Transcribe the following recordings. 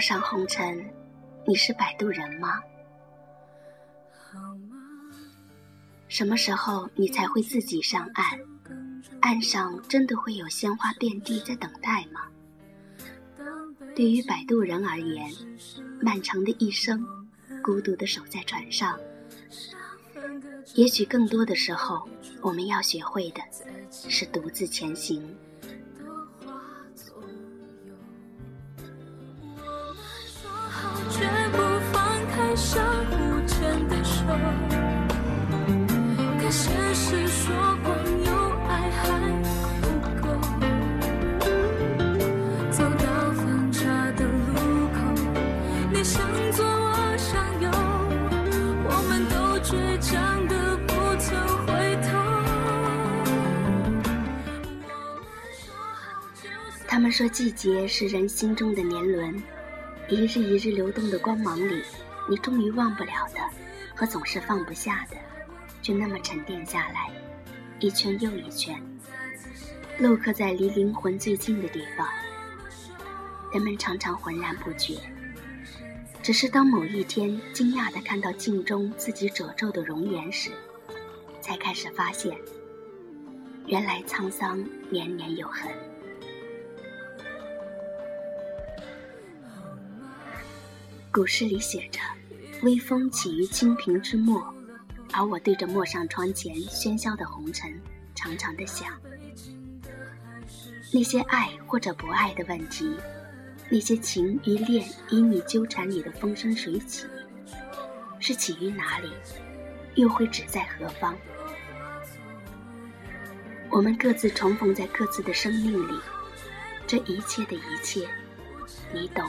上红尘，你是摆渡人吗？什么时候你才会自己上岸？岸上真的会有鲜花遍地在等待吗？对于摆渡人而言，漫长的一生，孤独的守在船上。也许更多的时候，我们要学会的是独自前行。他们说，季节是人心中的年轮，一日一日流动的光芒里，你终于忘不了的，和总是放不下的，就那么沉淀下来，一圈又一圈，镂刻在离灵魂最近的地方。人们常常浑然不觉，只是当某一天惊讶地看到镜中自己褶皱的容颜时，才开始发现，原来沧桑年年有痕。古诗里写着：“微风起于清平之末。”而我对着陌上窗前喧嚣的红尘，长长的想：那些爱或者不爱的问题，那些情与恋与你纠缠里的风生水起，是起于哪里，又会止在何方？我们各自重逢在各自的生命里，这一切的一切，你懂。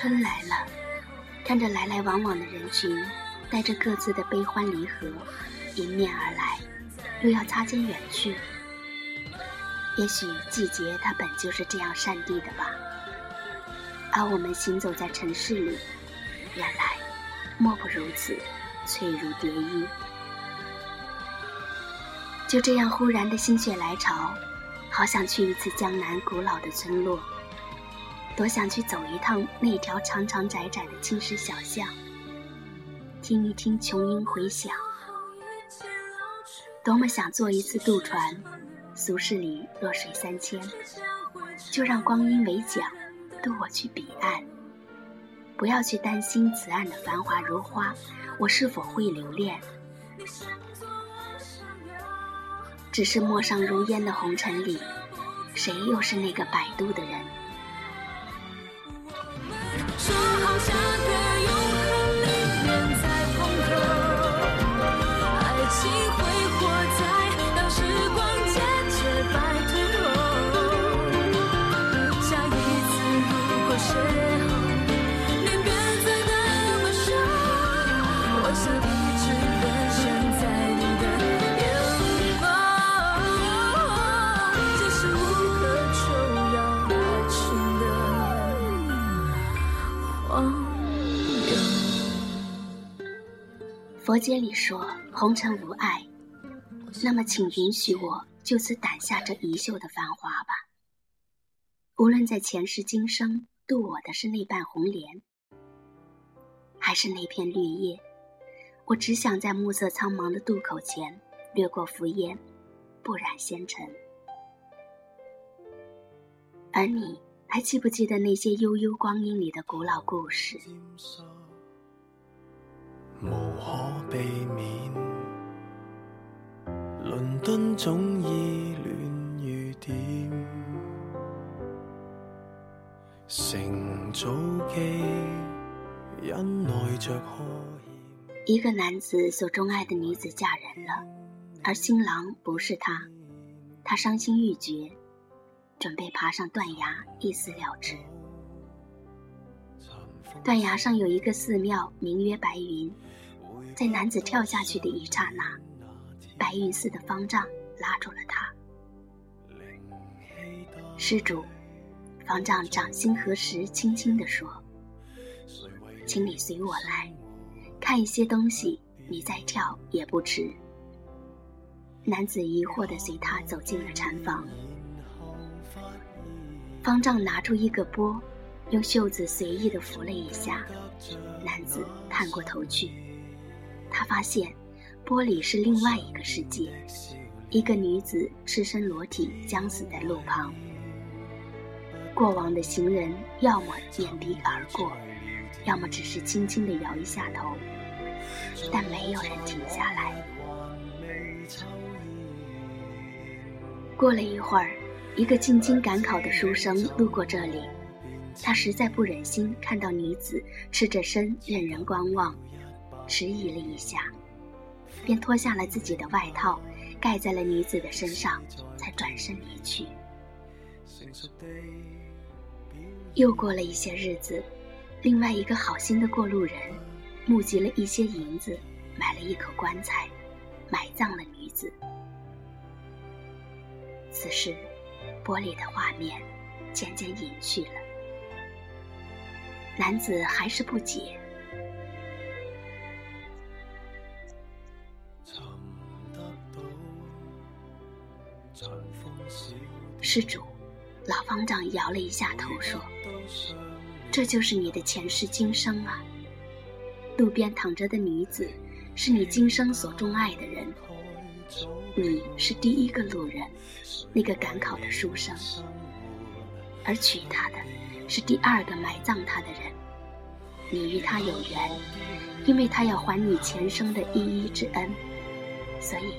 春来了，看着来来往往的人群，带着各自的悲欢离合，迎面而来，又要擦肩远去。也许季节它本就是这样善地的吧。而我们行走在城市里，原来莫不如此，脆如蝶衣。就这样忽然的心血来潮，好想去一次江南古老的村落。多想去走一趟那条长长窄窄的青石小巷，听一听琼音回响。多么想坐一次渡船，俗世里弱水三千，就让光阴为桨，渡我去彼岸。不要去担心此岸的繁华如花，我是否会留恋？只是陌上如烟的红尘里，谁又是那个摆渡的人？说好下个佛经里说红尘无爱，那么请允许我就此掸下这一袖的繁华吧。无论在前世今生渡我的是那瓣红莲，还是那片绿叶，我只想在暮色苍茫的渡口前掠过浮烟，不染纤尘。而你还记不记得那些悠悠光阴里的古老故事？无可避免，伦敦总依恋雨点，乘早机，忍耐着呵欠。一个男子所钟爱的女子嫁人了，而新郎不是他，他伤心欲绝，准备爬上断崖一死了之。断崖上有一个寺庙，名曰白云。在男子跳下去的一刹那，白云寺的方丈拉住了他。施主，方丈掌心合十，轻轻地说：“请你随我来，看一些东西，你再跳也不迟。”男子疑惑地随他走进了禅房。方丈拿出一个钵，用袖子随意地拂了一下，男子探过头去，他发现玻璃是另外一个世界，一个女子赤身裸体将死在路旁。过往的行人要么眼鼻而过，要么只是轻轻地摇一下头，但没有人停下来。过了一会儿。一个进京赶考的书生路过这里，他实在不忍心看到女子赤着身任人观望，迟疑了一下，便脱下了自己的外套，盖在了女子的身上，才转身离去。又过了一些日子，另外一个好心的过路人，募集了一些银子，买了一口棺材，埋葬了女子。此时。玻璃的画面渐渐隐去了，男子还是不解。施主，老方丈摇了一下头说：“这就是你的前世今生啊。路边躺着的女子，是你今生所钟爱的人。”你是第一个路人，那个赶考的书生，而娶她的是第二个埋葬她的人。你与她有缘，因为她要还你前生的一一之恩，所以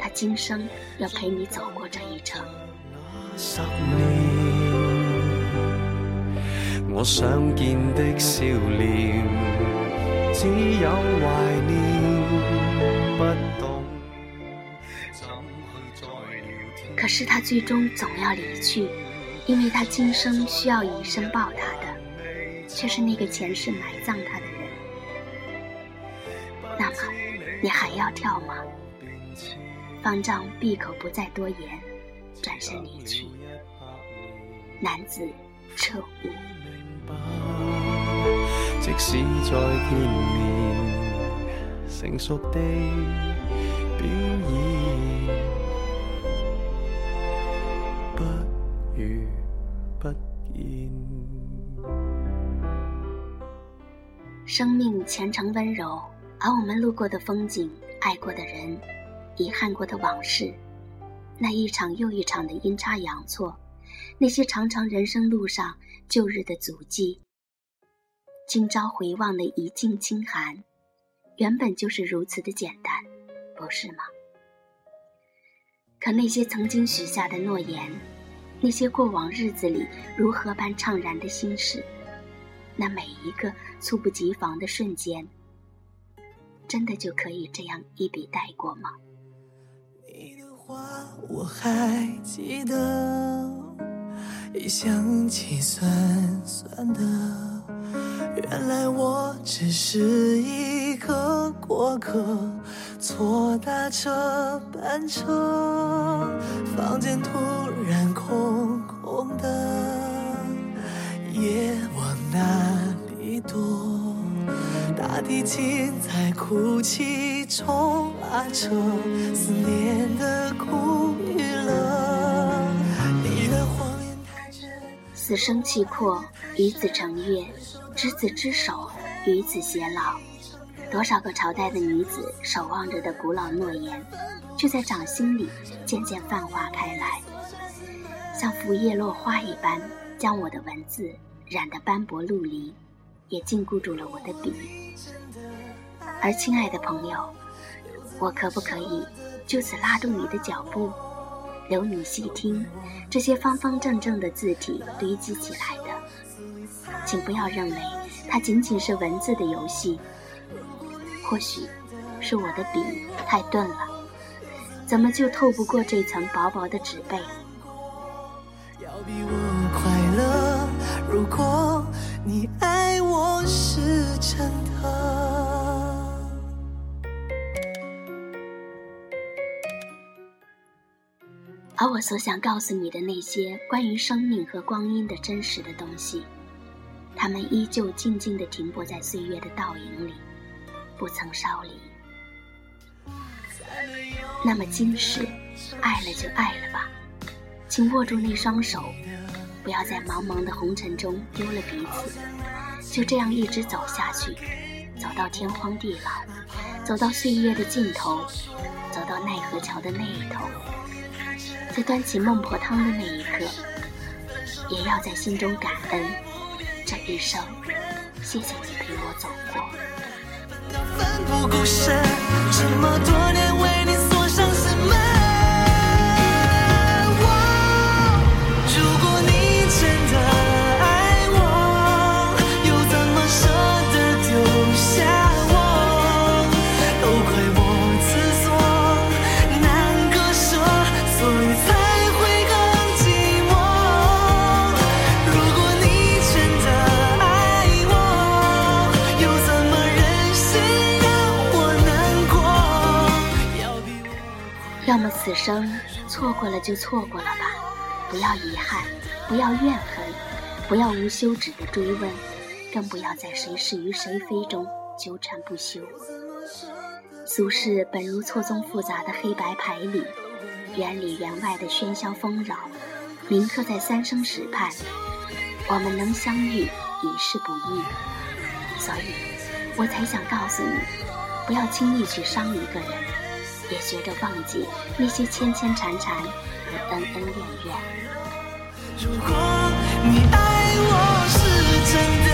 他今生要陪你走过这一程。我想见的笑脸，只有怀念，不。可是他最终总要离去，因为他今生需要以身报答的，却是那个前世埋葬他的人。那么，你还要跳吗？方丈闭口不再多言，转身离去。男子彻悟。即使再见面，成熟地表演。不如不见生命虔诚温柔，而我们路过的风景、爱过的人、遗憾过的往事，那一场又一场的阴差阳错，那些长长人生路上旧日的足迹，今朝回望的一径清寒，原本就是如此的简单，不是吗？可那些曾经许下的诺言。那些过往日子里如何般怅然的心事，那每一个猝不及防的瞬间，真的就可以这样一笔带过吗？话我还记得，一想起酸酸的，原来我只是一个过客，错搭这班车，房间突然空。已经在哭泣中拉扯思念的苦与乐。你的谎言太真。死生契阔，与子成悦；执子之手，与子偕老。多少个朝代的女子守望着的古老诺言，就在掌心里渐渐泛化开来，像拂叶落花一般，将我的文字染得斑驳陆离。也禁锢住了我的笔，而亲爱的朋友，我可不可以就此拉动你的脚步，留你细听这些方方正正的字体堆积起来的？请不要认为它仅仅是文字的游戏，或许是我的笔太钝了，怎么就透不过这层薄薄的纸背？比我快乐。如果你爱而我所想告诉你的那些关于生命和光阴的真实的东西，它们依旧静静地停泊在岁月的倒影里，不曾烧离。那么今世，爱了就爱了吧，请握住那双手，不要在茫茫的红尘中丢了彼此，就这样一直走下去，走到天荒地老，走到岁月的尽头，走到奈何桥的那一头。在端起孟婆汤的那一刻，也要在心中感恩这一生，谢谢你陪我走过。奋不顾身，这么多年为你此生错过了就错过了吧，不要遗憾，不要怨恨，不要无休止的追问，更不要在谁是与谁非中纠缠不休。俗世本如错综复杂的黑白牌里，园里园外的喧嚣纷扰，铭刻在三生石畔。我们能相遇已是不易，所以我才想告诉你，不要轻易去伤一个人。也学着忘记那些牵牵缠缠和恩恩怨怨。如果你爱我是真的，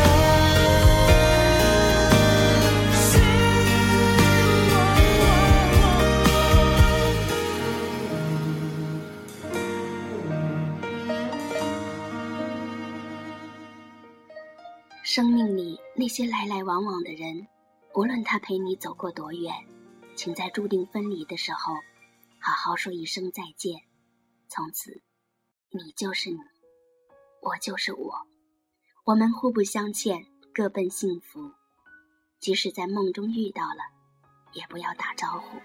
生命里那些来来往往的人，无论他陪你走过多远。请在注定分离的时候，好好说一声再见。从此，你就是你，我就是我，我们互不相欠，各奔幸福。即使在梦中遇到了，也不要打招呼，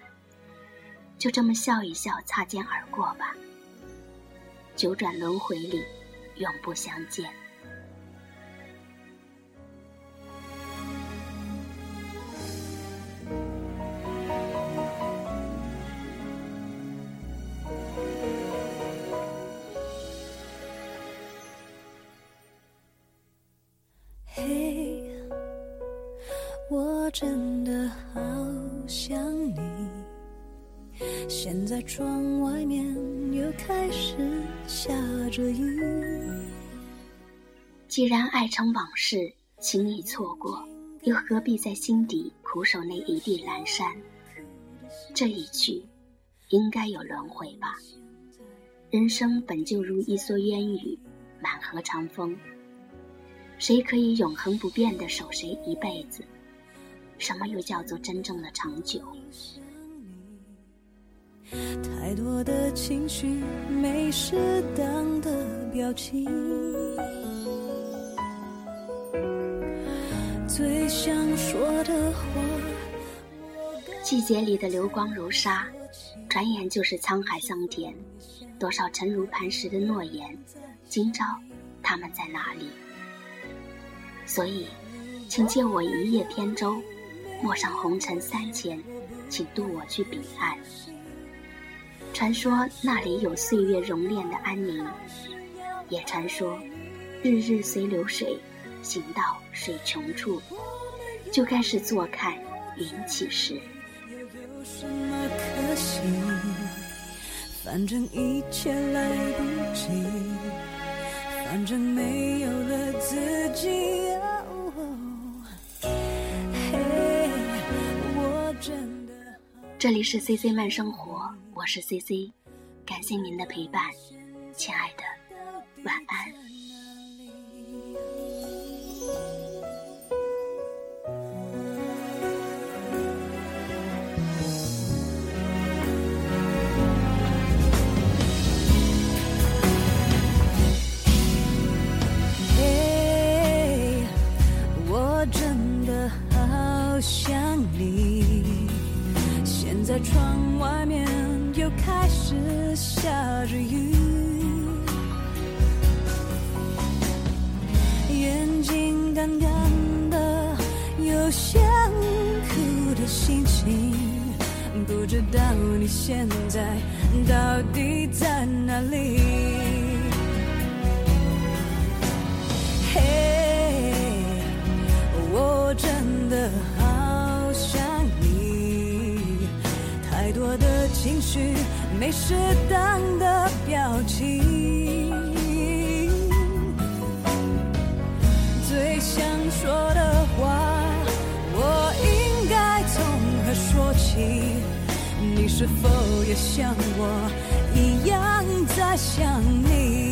就这么笑一笑，擦肩而过吧。九转轮回里，永不相见。爱成往事，轻易错过，又何必在心底苦守那一地阑珊？这一去，应该有轮回吧。人生本就如一蓑烟雨，满河长风。谁可以永恒不变的守谁一辈子？什么又叫做真正的长久？太多的情绪，没适当的表情。最想说的话。季节里的流光如沙，转眼就是沧海桑田。多少沉如磐石的诺言，今朝他们在哪里？所以，请借我一叶扁舟。陌上红尘三千，请渡我去彼岸。传说那里有岁月熔炼的安宁，也传说日日随流水，行到水穷处，就该是坐看云起时。反正一切来不及，反正没有了自己。这里是 C C 慢生活，我是 C C，感谢您的陪伴，亲爱的，晚安。句没适当的表情，最想说的话，我应该从何说起？你是否也像我一样在想你？